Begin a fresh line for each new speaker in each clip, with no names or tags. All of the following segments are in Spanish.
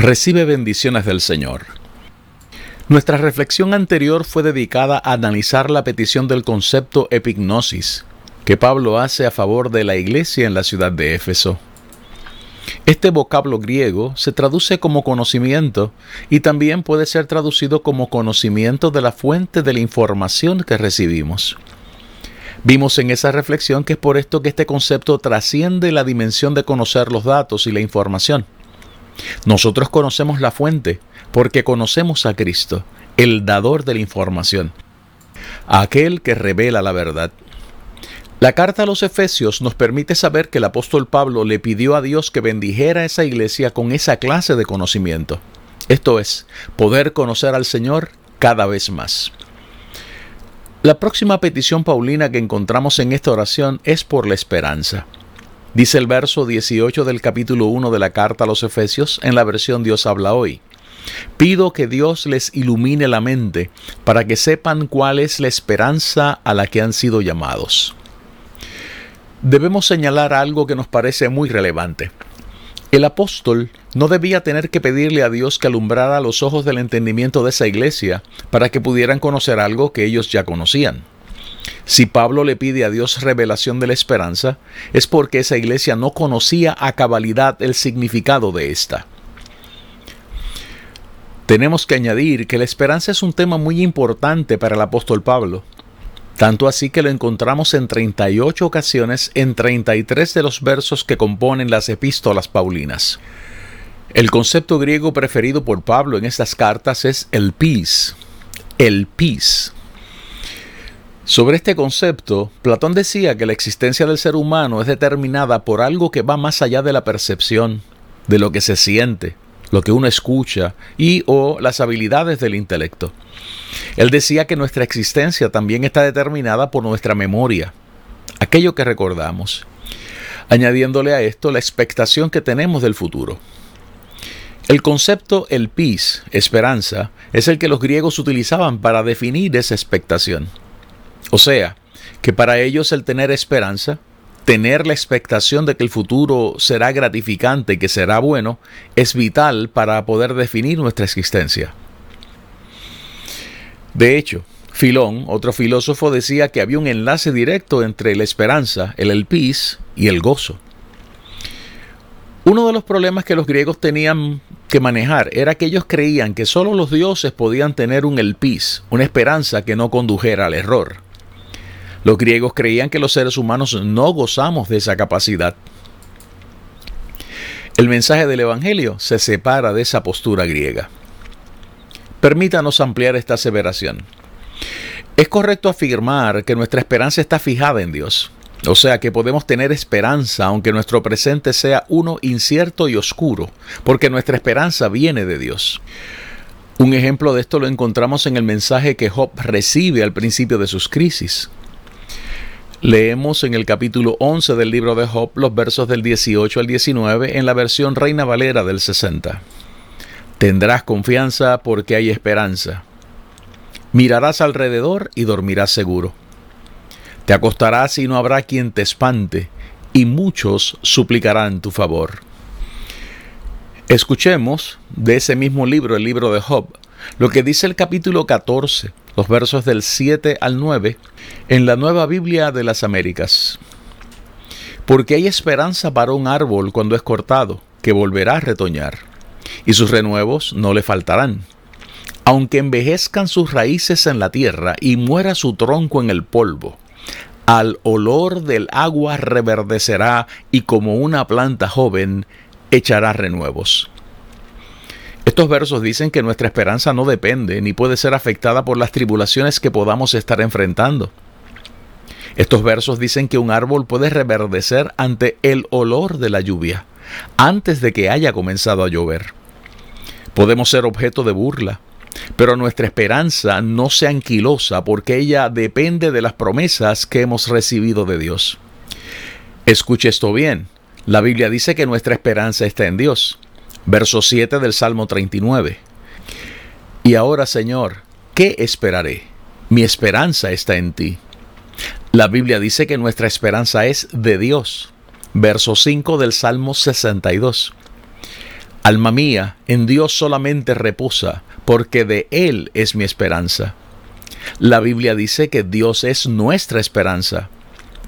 Recibe bendiciones del Señor. Nuestra reflexión anterior fue dedicada a analizar la petición del concepto epignosis que Pablo hace a favor de la iglesia en la ciudad de Éfeso. Este vocablo griego se traduce como conocimiento y también puede ser traducido como conocimiento de la fuente de la información que recibimos. Vimos en esa reflexión que es por esto que este concepto trasciende la dimensión de conocer los datos y la información. Nosotros conocemos la fuente porque conocemos a Cristo, el dador de la información, aquel que revela la verdad. La carta a los Efesios nos permite saber que el apóstol Pablo le pidió a Dios que bendijera a esa iglesia con esa clase de conocimiento. Esto es, poder conocer al Señor cada vez más. La próxima petición paulina que encontramos en esta oración es por la esperanza. Dice el verso 18 del capítulo 1 de la carta a los Efesios en la versión Dios habla hoy. Pido que Dios les ilumine la mente para que sepan cuál es la esperanza a la que han sido llamados. Debemos señalar algo que nos parece muy relevante. El apóstol no debía tener que pedirle a Dios que alumbrara los ojos del entendimiento de esa iglesia para que pudieran conocer algo que ellos ya conocían. Si Pablo le pide a Dios revelación de la esperanza, es porque esa iglesia no conocía a cabalidad el significado de esta. Tenemos que añadir que la esperanza es un tema muy importante para el apóstol Pablo, tanto así que lo encontramos en 38 ocasiones en 33 de los versos que componen las epístolas paulinas. El concepto griego preferido por Pablo en estas cartas es el pis, el pis. Sobre este concepto, Platón decía que la existencia del ser humano es determinada por algo que va más allá de la percepción, de lo que se siente, lo que uno escucha y o las habilidades del intelecto. Él decía que nuestra existencia también está determinada por nuestra memoria, aquello que recordamos, añadiéndole a esto la expectación que tenemos del futuro. El concepto el pis, esperanza, es el que los griegos utilizaban para definir esa expectación. O sea, que para ellos el tener esperanza, tener la expectación de que el futuro será gratificante y que será bueno, es vital para poder definir nuestra existencia. De hecho, Filón, otro filósofo, decía que había un enlace directo entre la esperanza, el elpis y el gozo. Uno de los problemas que los griegos tenían que manejar era que ellos creían que solo los dioses podían tener un elpis, una esperanza que no condujera al error. Los griegos creían que los seres humanos no gozamos de esa capacidad. El mensaje del Evangelio se separa de esa postura griega. Permítanos ampliar esta aseveración. Es correcto afirmar que nuestra esperanza está fijada en Dios, o sea que podemos tener esperanza aunque nuestro presente sea uno incierto y oscuro, porque nuestra esperanza viene de Dios. Un ejemplo de esto lo encontramos en el mensaje que Job recibe al principio de sus crisis. Leemos en el capítulo 11 del libro de Job los versos del 18 al 19 en la versión Reina Valera del 60. Tendrás confianza porque hay esperanza. Mirarás alrededor y dormirás seguro. Te acostarás y no habrá quien te espante, y muchos suplicarán tu favor. Escuchemos de ese mismo libro, el libro de Job, lo que dice el capítulo 14, los versos del 7 al 9, en la Nueva Biblia de las Américas. Porque hay esperanza para un árbol cuando es cortado, que volverá a retoñar, y sus renuevos no le faltarán. Aunque envejezcan sus raíces en la tierra y muera su tronco en el polvo, al olor del agua reverdecerá y como una planta joven echará renuevos. Estos versos dicen que nuestra esperanza no depende ni puede ser afectada por las tribulaciones que podamos estar enfrentando. Estos versos dicen que un árbol puede reverdecer ante el olor de la lluvia, antes de que haya comenzado a llover. Podemos ser objeto de burla, pero nuestra esperanza no sea anquilosa porque ella depende de las promesas que hemos recibido de Dios. Escuche esto bien. La Biblia dice que nuestra esperanza está en Dios. Verso 7 del Salmo 39. Y ahora, Señor, ¿qué esperaré? Mi esperanza está en ti. La Biblia dice que nuestra esperanza es de Dios. Verso 5 del Salmo 62. Alma mía, en Dios solamente reposa, porque de Él es mi esperanza. La Biblia dice que Dios es nuestra esperanza.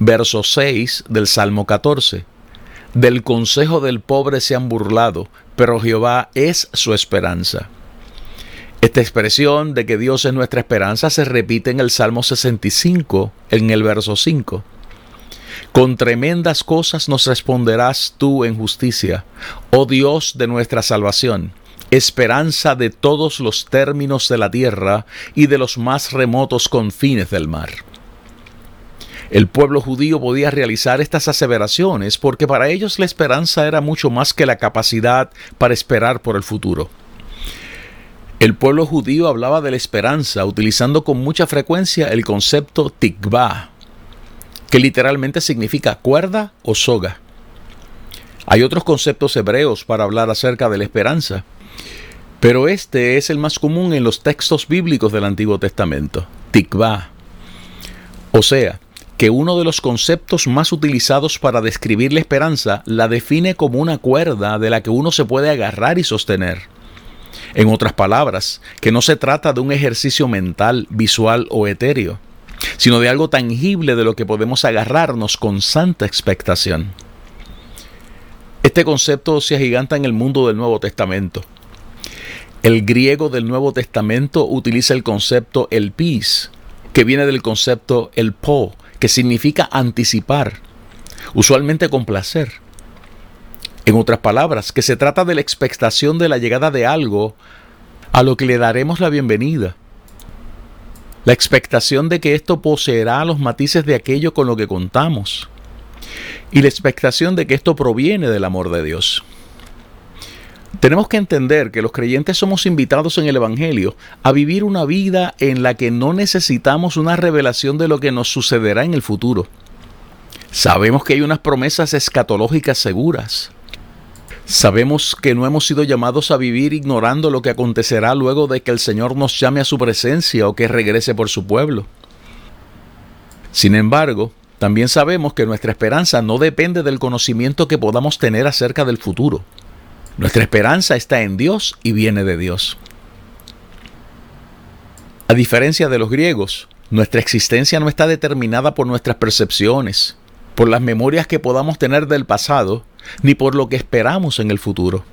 Verso 6 del Salmo 14. Del consejo del pobre se han burlado, pero Jehová es su esperanza. Esta expresión de que Dios es nuestra esperanza se repite en el Salmo 65, en el verso 5. Con tremendas cosas nos responderás tú en justicia, oh Dios de nuestra salvación, esperanza de todos los términos de la tierra y de los más remotos confines del mar. El pueblo judío podía realizar estas aseveraciones porque para ellos la esperanza era mucho más que la capacidad para esperar por el futuro. El pueblo judío hablaba de la esperanza utilizando con mucha frecuencia el concepto tikvah, que literalmente significa cuerda o soga. Hay otros conceptos hebreos para hablar acerca de la esperanza, pero este es el más común en los textos bíblicos del Antiguo Testamento, tikvah. O sea, que uno de los conceptos más utilizados para describir la esperanza la define como una cuerda de la que uno se puede agarrar y sostener. En otras palabras, que no se trata de un ejercicio mental, visual o etéreo, sino de algo tangible de lo que podemos agarrarnos con santa expectación. Este concepto se agiganta en el mundo del Nuevo Testamento. El griego del Nuevo Testamento utiliza el concepto el pis, que viene del concepto el po, que significa anticipar, usualmente con placer. En otras palabras, que se trata de la expectación de la llegada de algo a lo que le daremos la bienvenida. La expectación de que esto poseerá los matices de aquello con lo que contamos. Y la expectación de que esto proviene del amor de Dios. Tenemos que entender que los creyentes somos invitados en el Evangelio a vivir una vida en la que no necesitamos una revelación de lo que nos sucederá en el futuro. Sabemos que hay unas promesas escatológicas seguras. Sabemos que no hemos sido llamados a vivir ignorando lo que acontecerá luego de que el Señor nos llame a su presencia o que regrese por su pueblo. Sin embargo, también sabemos que nuestra esperanza no depende del conocimiento que podamos tener acerca del futuro. Nuestra esperanza está en Dios y viene de Dios. A diferencia de los griegos, nuestra existencia no está determinada por nuestras percepciones, por las memorias que podamos tener del pasado, ni por lo que esperamos en el futuro.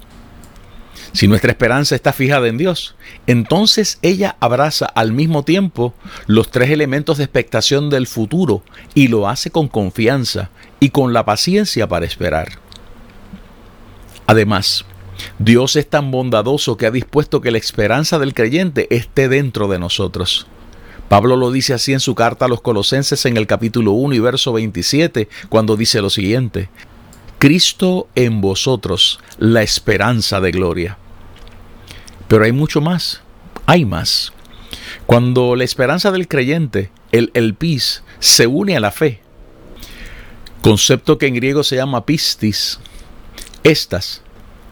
Si nuestra esperanza está fijada en Dios, entonces ella abraza al mismo tiempo los tres elementos de expectación del futuro y lo hace con confianza y con la paciencia para esperar. Además, Dios es tan bondadoso que ha dispuesto que la esperanza del creyente esté dentro de nosotros. Pablo lo dice así en su carta a los Colosenses en el capítulo 1 y verso 27, cuando dice lo siguiente, Cristo en vosotros, la esperanza de gloria. Pero hay mucho más, hay más. Cuando la esperanza del creyente, el elpis, se une a la fe, concepto que en griego se llama pistis, estas,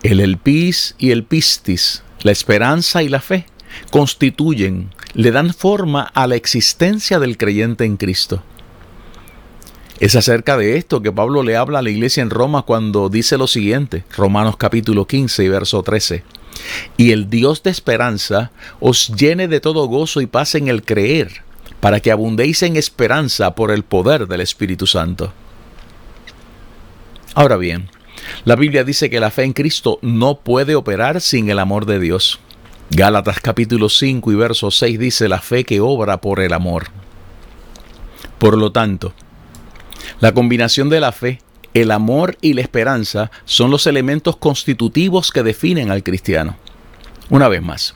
el elpis y el pistis, la esperanza y la fe, constituyen, le dan forma a la existencia del creyente en Cristo. Es acerca de esto que Pablo le habla a la iglesia en Roma cuando dice lo siguiente, Romanos capítulo 15 y verso 13. Y el Dios de esperanza os llene de todo gozo y paz en el creer, para que abundéis en esperanza por el poder del Espíritu Santo. Ahora bien, la Biblia dice que la fe en Cristo no puede operar sin el amor de Dios. Gálatas capítulo 5 y verso 6 dice la fe que obra por el amor. Por lo tanto, la combinación de la fe, el amor y la esperanza son los elementos constitutivos que definen al cristiano. Una vez más,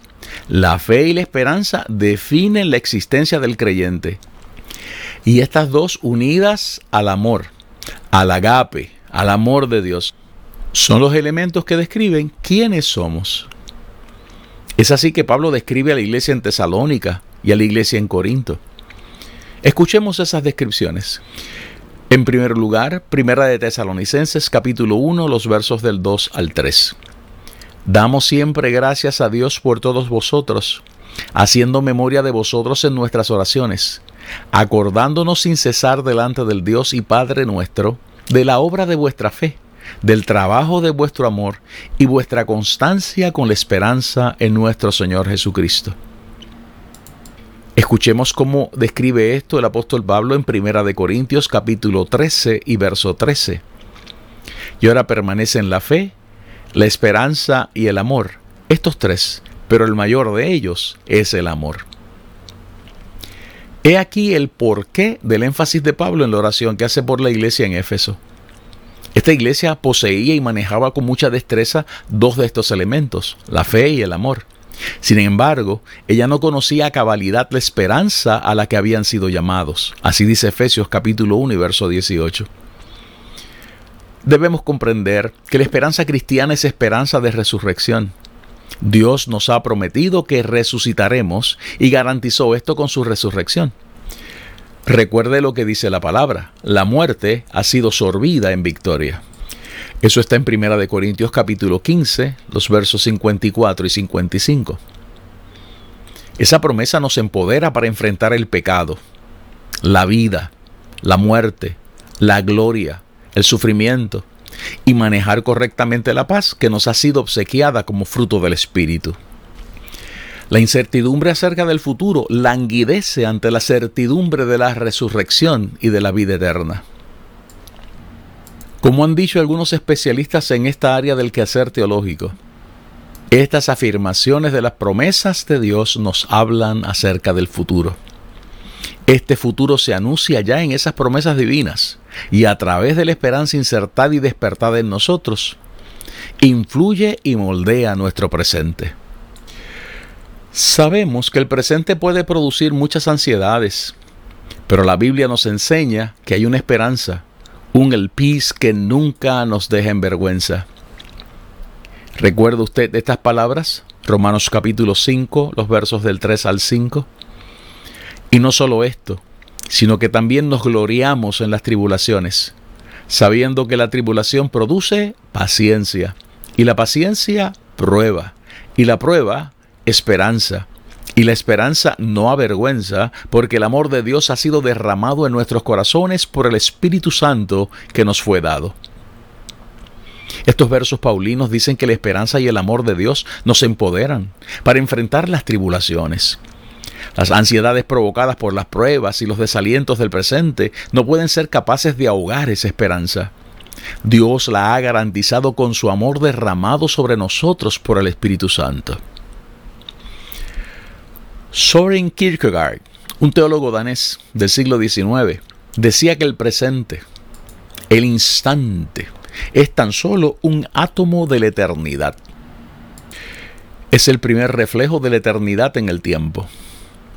la fe y la esperanza definen la existencia del creyente. Y estas dos unidas al amor, al agape, al amor de Dios, son los elementos que describen quiénes somos. Es así que Pablo describe a la iglesia en Tesalónica y a la iglesia en Corinto. Escuchemos esas descripciones. En primer lugar, Primera de Tesalonicenses capítulo 1, los versos del 2 al 3. Damos siempre gracias a Dios por todos vosotros, haciendo memoria de vosotros en nuestras oraciones, acordándonos sin cesar delante del Dios y Padre nuestro, de la obra de vuestra fe, del trabajo de vuestro amor y vuestra constancia con la esperanza en nuestro Señor Jesucristo Escuchemos cómo describe esto el apóstol Pablo en Primera de Corintios capítulo 13 y verso 13. Y ahora permanecen la fe, la esperanza y el amor, estos tres, pero el mayor de ellos es el amor. He aquí el porqué del énfasis de Pablo en la oración que hace por la iglesia en Éfeso. Esta iglesia poseía y manejaba con mucha destreza dos de estos elementos, la fe y el amor. Sin embargo, ella no conocía a cabalidad la esperanza a la que habían sido llamados. Así dice Efesios capítulo 1 y verso 18. Debemos comprender que la esperanza cristiana es esperanza de resurrección. Dios nos ha prometido que resucitaremos y garantizó esto con su resurrección. Recuerde lo que dice la palabra, la muerte ha sido sorbida en victoria. Eso está en Primera de Corintios capítulo 15, los versos 54 y 55. Esa promesa nos empodera para enfrentar el pecado, la vida, la muerte, la gloria, el sufrimiento y manejar correctamente la paz que nos ha sido obsequiada como fruto del Espíritu. La incertidumbre acerca del futuro languidece ante la certidumbre de la resurrección y de la vida eterna. Como han dicho algunos especialistas en esta área del quehacer teológico, estas afirmaciones de las promesas de Dios nos hablan acerca del futuro. Este futuro se anuncia ya en esas promesas divinas y a través de la esperanza insertada y despertada en nosotros, influye y moldea nuestro presente. Sabemos que el presente puede producir muchas ansiedades, pero la Biblia nos enseña que hay una esperanza un el peace que nunca nos deja en vergüenza. ¿Recuerda usted estas palabras? Romanos capítulo 5, los versos del 3 al 5. Y no solo esto, sino que también nos gloriamos en las tribulaciones, sabiendo que la tribulación produce paciencia, y la paciencia prueba, y la prueba esperanza, y la esperanza no avergüenza, porque el amor de Dios ha sido derramado en nuestros corazones por el Espíritu Santo que nos fue dado. Estos versos paulinos dicen que la esperanza y el amor de Dios nos empoderan para enfrentar las tribulaciones. Las ansiedades provocadas por las pruebas y los desalientos del presente no pueden ser capaces de ahogar esa esperanza. Dios la ha garantizado con su amor derramado sobre nosotros por el Espíritu Santo. Soren Kierkegaard, un teólogo danés del siglo XIX, decía que el presente, el instante, es tan solo un átomo de la eternidad. Es el primer reflejo de la eternidad en el tiempo.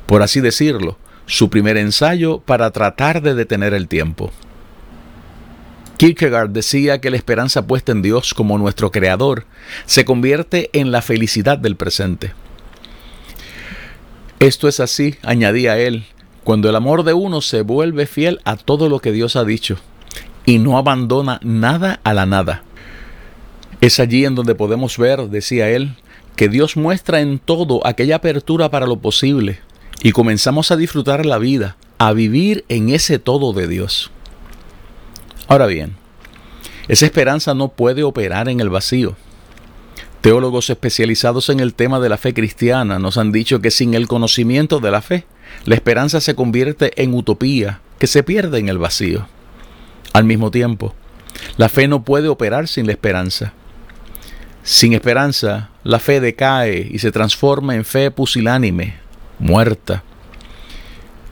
Por así decirlo, su primer ensayo para tratar de detener el tiempo. Kierkegaard decía que la esperanza puesta en Dios como nuestro creador se convierte en la felicidad del presente. Esto es así, añadía él, cuando el amor de uno se vuelve fiel a todo lo que Dios ha dicho y no abandona nada a la nada. Es allí en donde podemos ver, decía él, que Dios muestra en todo aquella apertura para lo posible y comenzamos a disfrutar la vida, a vivir en ese todo de Dios. Ahora bien, esa esperanza no puede operar en el vacío. Teólogos especializados en el tema de la fe cristiana nos han dicho que sin el conocimiento de la fe, la esperanza se convierte en utopía que se pierde en el vacío. Al mismo tiempo, la fe no puede operar sin la esperanza. Sin esperanza, la fe decae y se transforma en fe pusilánime, muerta.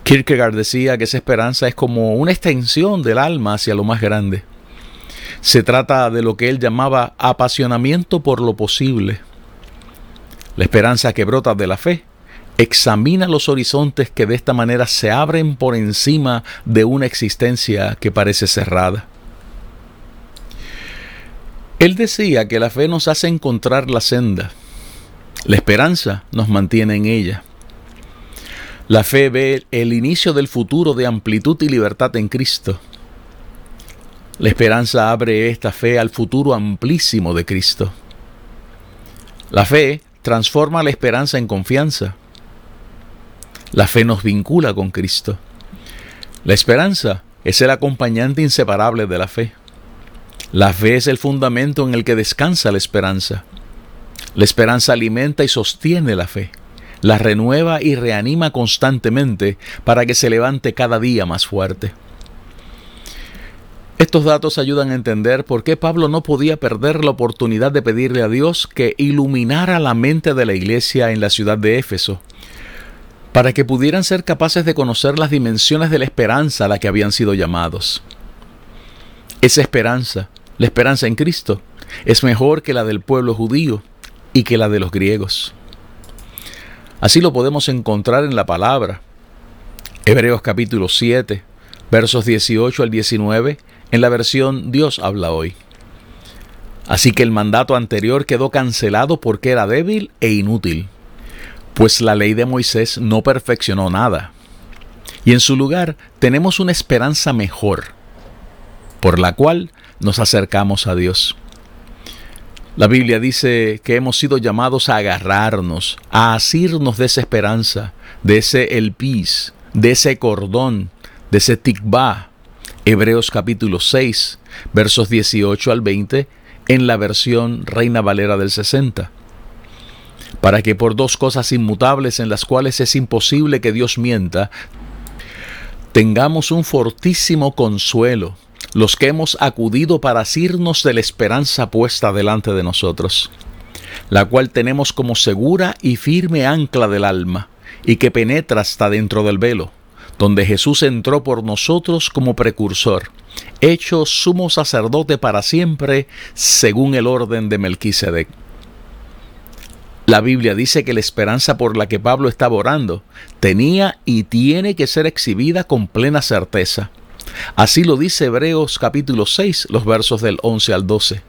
Kierkegaard decía que esa esperanza es como una extensión del alma hacia lo más grande. Se trata de lo que él llamaba apasionamiento por lo posible. la esperanza que brota de la fe, examina los horizontes que de esta manera se abren por encima de una existencia que parece cerrada. Él decía que la fe nos hace encontrar la senda, la esperanza nos mantiene en ella. La fe ve el inicio del futuro de amplitud y libertad en Cristo. La esperanza abre esta fe al futuro amplísimo de Cristo. La fe transforma la esperanza en confianza. La fe nos vincula con Cristo. La esperanza es el acompañante inseparable de la fe. La fe es el fundamento en el que descansa la esperanza. La esperanza alimenta y sostiene la fe, la renueva y reanima constantemente para que se levante cada día más fuerte. Estos datos ayudan a entender por qué Pablo no podía perder la oportunidad de pedirle a Dios que iluminara la mente de la iglesia en la ciudad de Éfeso, para que pudieran ser capaces de conocer las dimensiones de la esperanza a la que habían sido llamados. Esa esperanza la esperanza en Cristo es mejor que la del pueblo judío y que la de los griegos. Así lo podemos encontrar en la palabra. Hebreos capítulo 7, versos 18 al 19, en la versión Dios habla hoy. Así que el mandato anterior quedó cancelado porque era débil e inútil, pues la ley de Moisés no perfeccionó nada. Y en su lugar tenemos una esperanza mejor, por la cual nos acercamos a Dios. La Biblia dice que hemos sido llamados a agarrarnos, a asirnos de esa esperanza, de ese elpis, de ese cordón, de ese tikvah. Hebreos capítulo 6, versos 18 al 20, en la versión Reina Valera del 60. Para que por dos cosas inmutables en las cuales es imposible que Dios mienta, tengamos un fortísimo consuelo los que hemos acudido para asirnos de la esperanza puesta delante de nosotros, la cual tenemos como segura y firme ancla del alma, y que penetra hasta dentro del velo, donde Jesús entró por nosotros como precursor, hecho sumo sacerdote para siempre, según el orden de Melquisedec. La Biblia dice que la esperanza por la que Pablo estaba orando tenía y tiene que ser exhibida con plena certeza Así lo dice Hebreos capítulo 6, los versos del 11 al 12.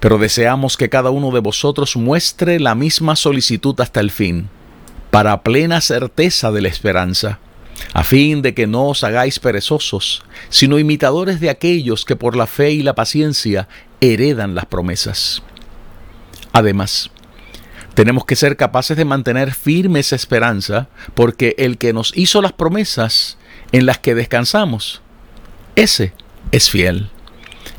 Pero deseamos que cada uno de vosotros muestre la misma solicitud hasta el fin, para plena certeza de la esperanza, a fin de que no os hagáis perezosos, sino imitadores de aquellos que por la fe y la paciencia heredan las promesas. Además, tenemos que ser capaces de mantener firme esa esperanza, porque el que nos hizo las promesas en las que descansamos. Ese es fiel.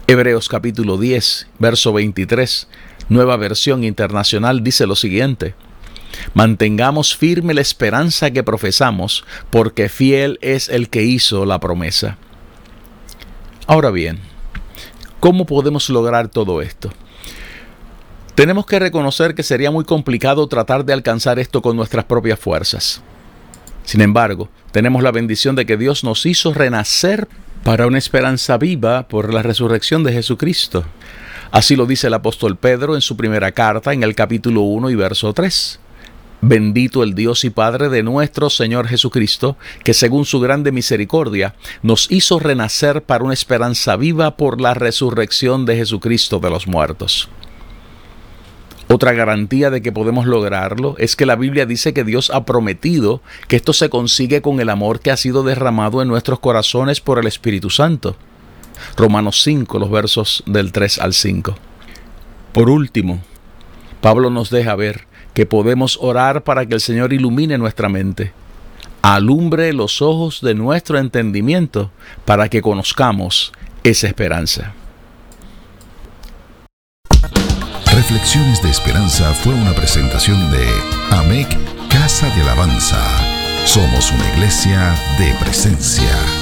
Hebreos capítulo 10, verso 23, nueva versión internacional, dice lo siguiente. Mantengamos firme la esperanza que profesamos, porque fiel es el que hizo la promesa. Ahora bien, ¿cómo podemos lograr todo esto? Tenemos que reconocer que sería muy complicado tratar de alcanzar esto con nuestras propias fuerzas. Sin embargo, tenemos la bendición de que Dios nos hizo renacer para una esperanza viva por la resurrección de Jesucristo. Así lo dice el apóstol Pedro en su primera carta en el capítulo 1 y verso 3. Bendito el Dios y Padre de nuestro Señor Jesucristo, que según su grande misericordia nos hizo renacer para una esperanza viva por la resurrección de Jesucristo de los muertos. Otra garantía de que podemos lograrlo es que la Biblia dice que Dios ha prometido que esto se consigue con el amor que ha sido derramado en nuestros corazones por el Espíritu Santo. Romanos 5, los versos del 3 al 5. Por último, Pablo nos deja ver que podemos orar para que el Señor ilumine nuestra mente, alumbre los ojos de nuestro entendimiento para que conozcamos esa esperanza.
Reflexiones de Esperanza fue una presentación de AMEC Casa de Alabanza. Somos una iglesia de presencia.